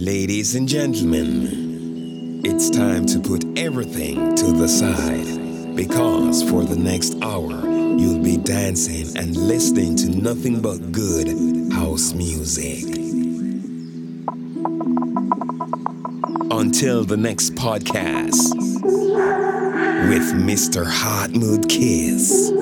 Ladies and gentlemen, it's time to put everything to the side because for the next hour, you'll be dancing and listening to nothing but good house music. Until the next podcast with Mr. Hot Mood Kiss.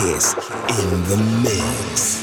Kiss in the mix.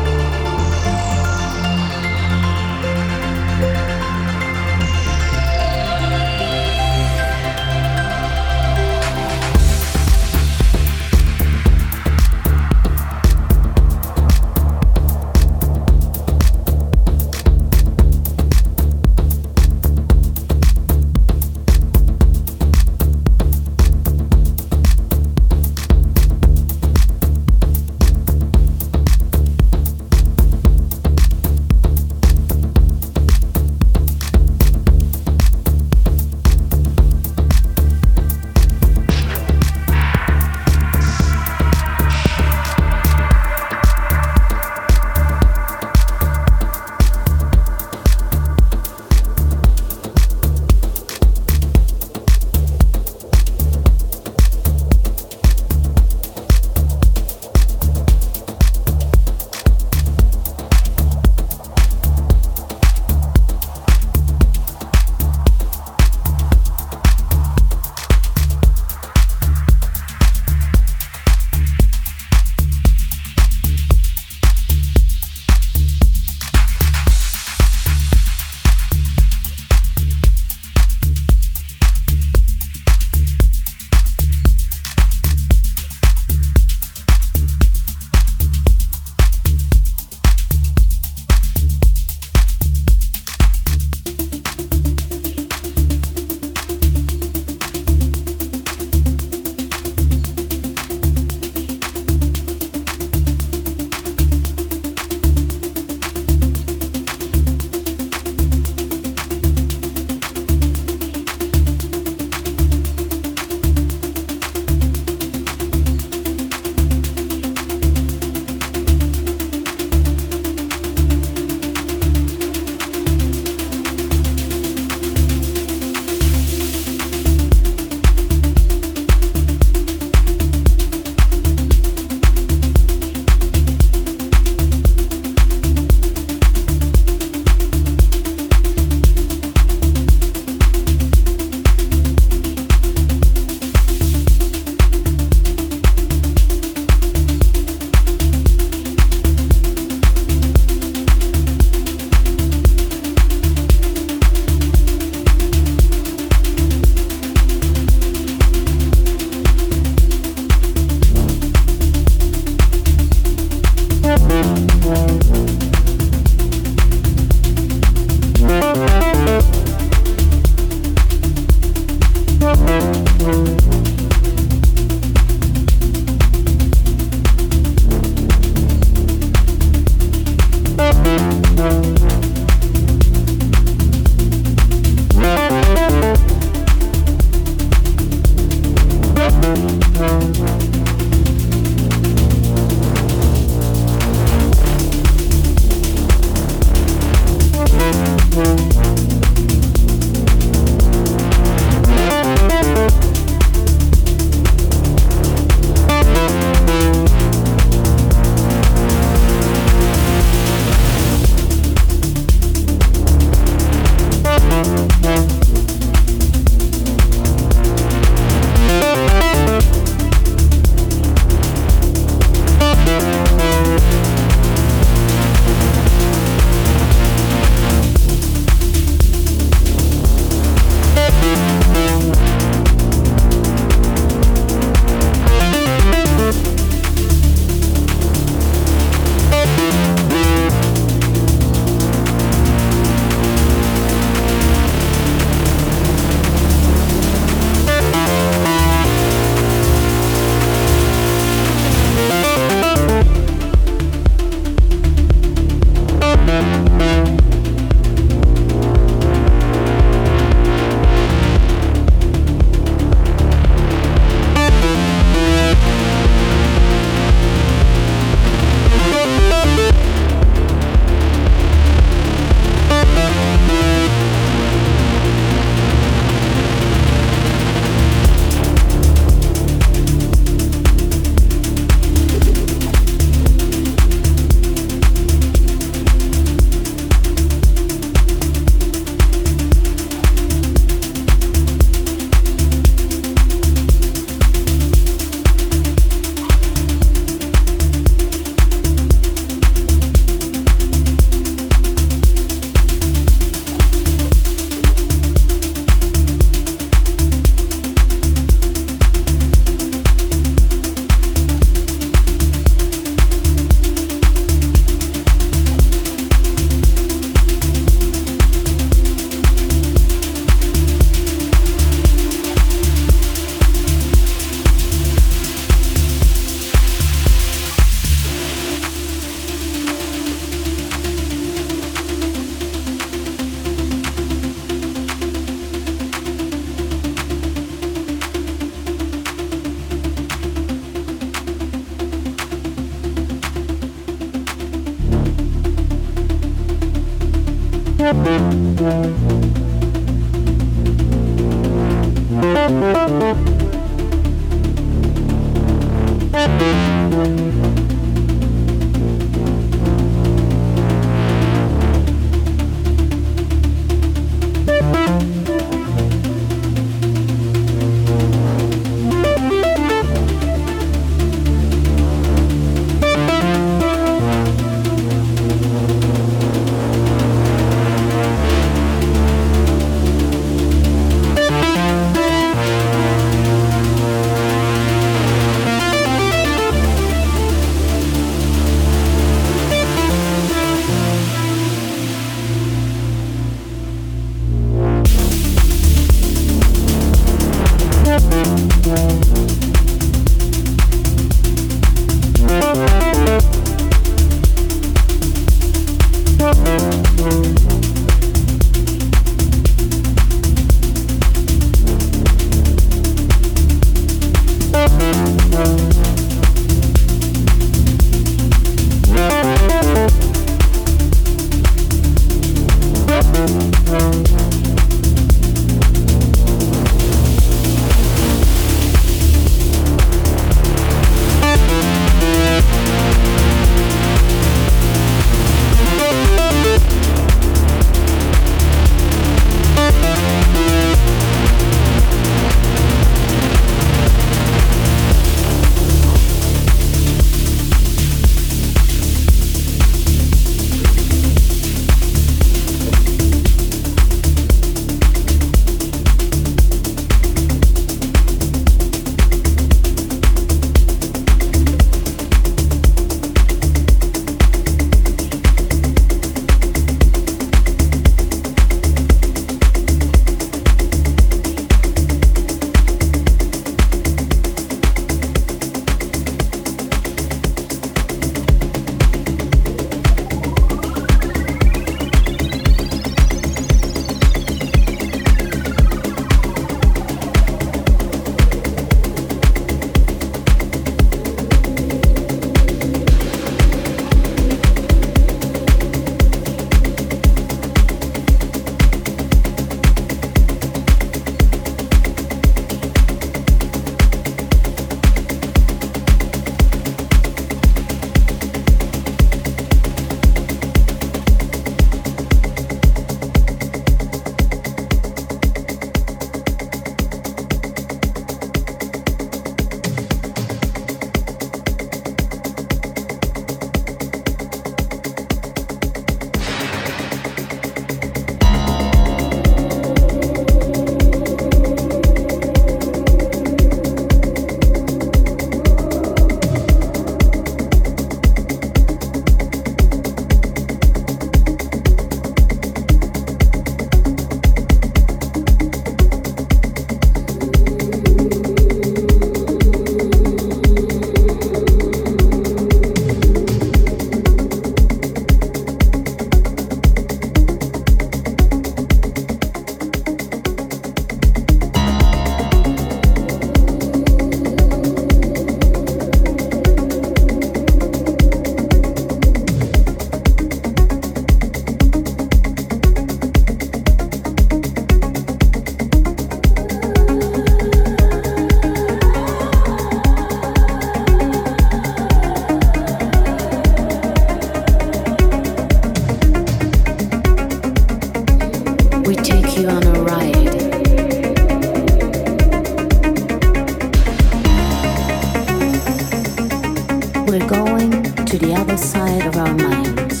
to the other side of our minds.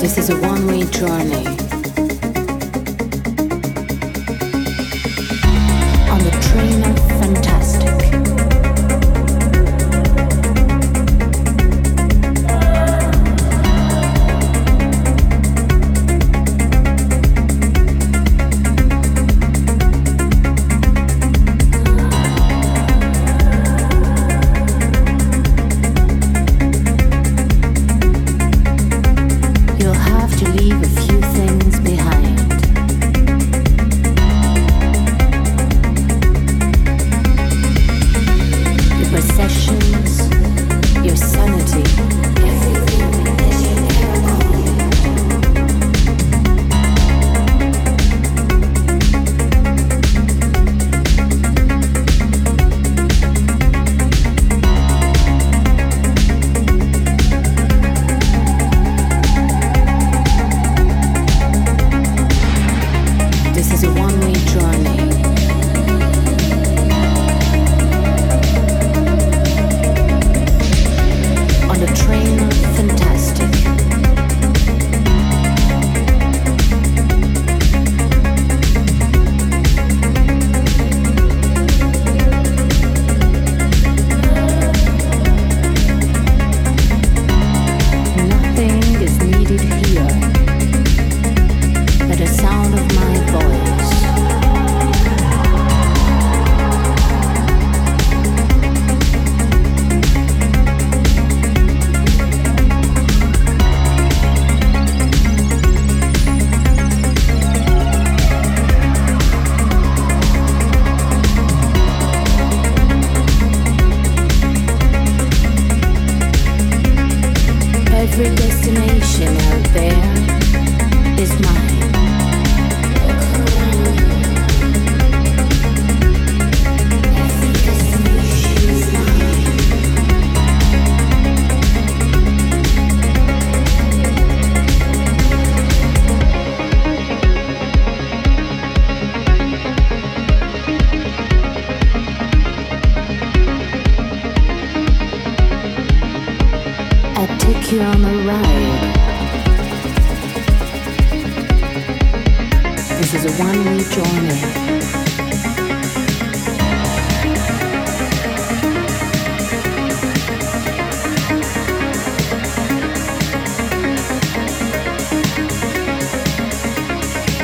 This is a one way journey.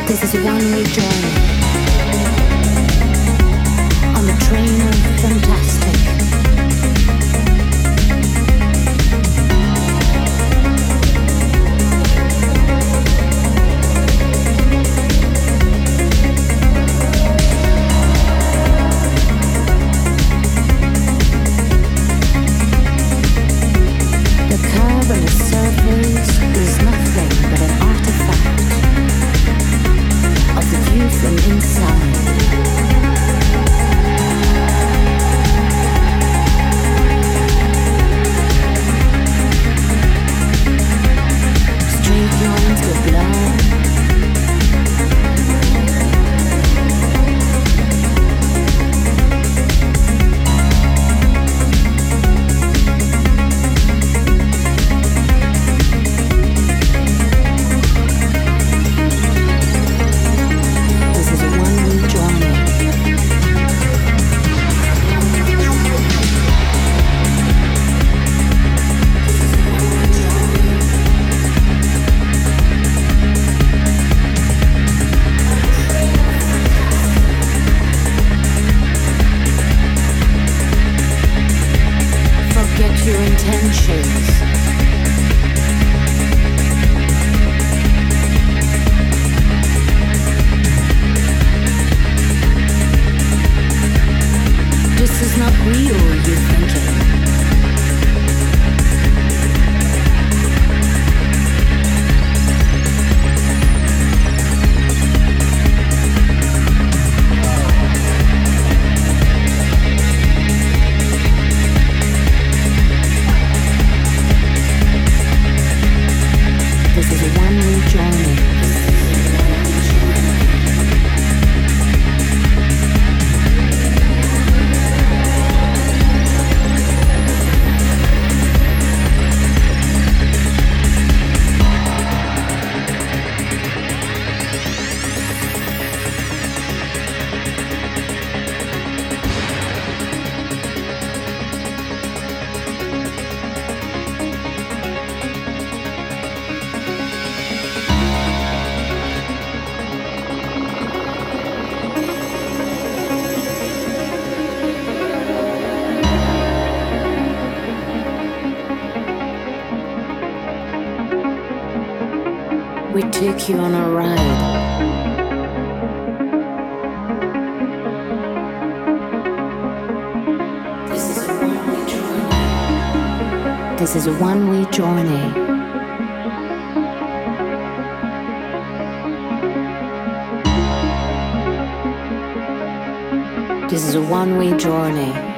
This is one-way journey on the train of fantastic. Take you on a ride. This is a one-way journey. This is a one-way journey. This is a one-way journey.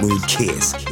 Mood Kiss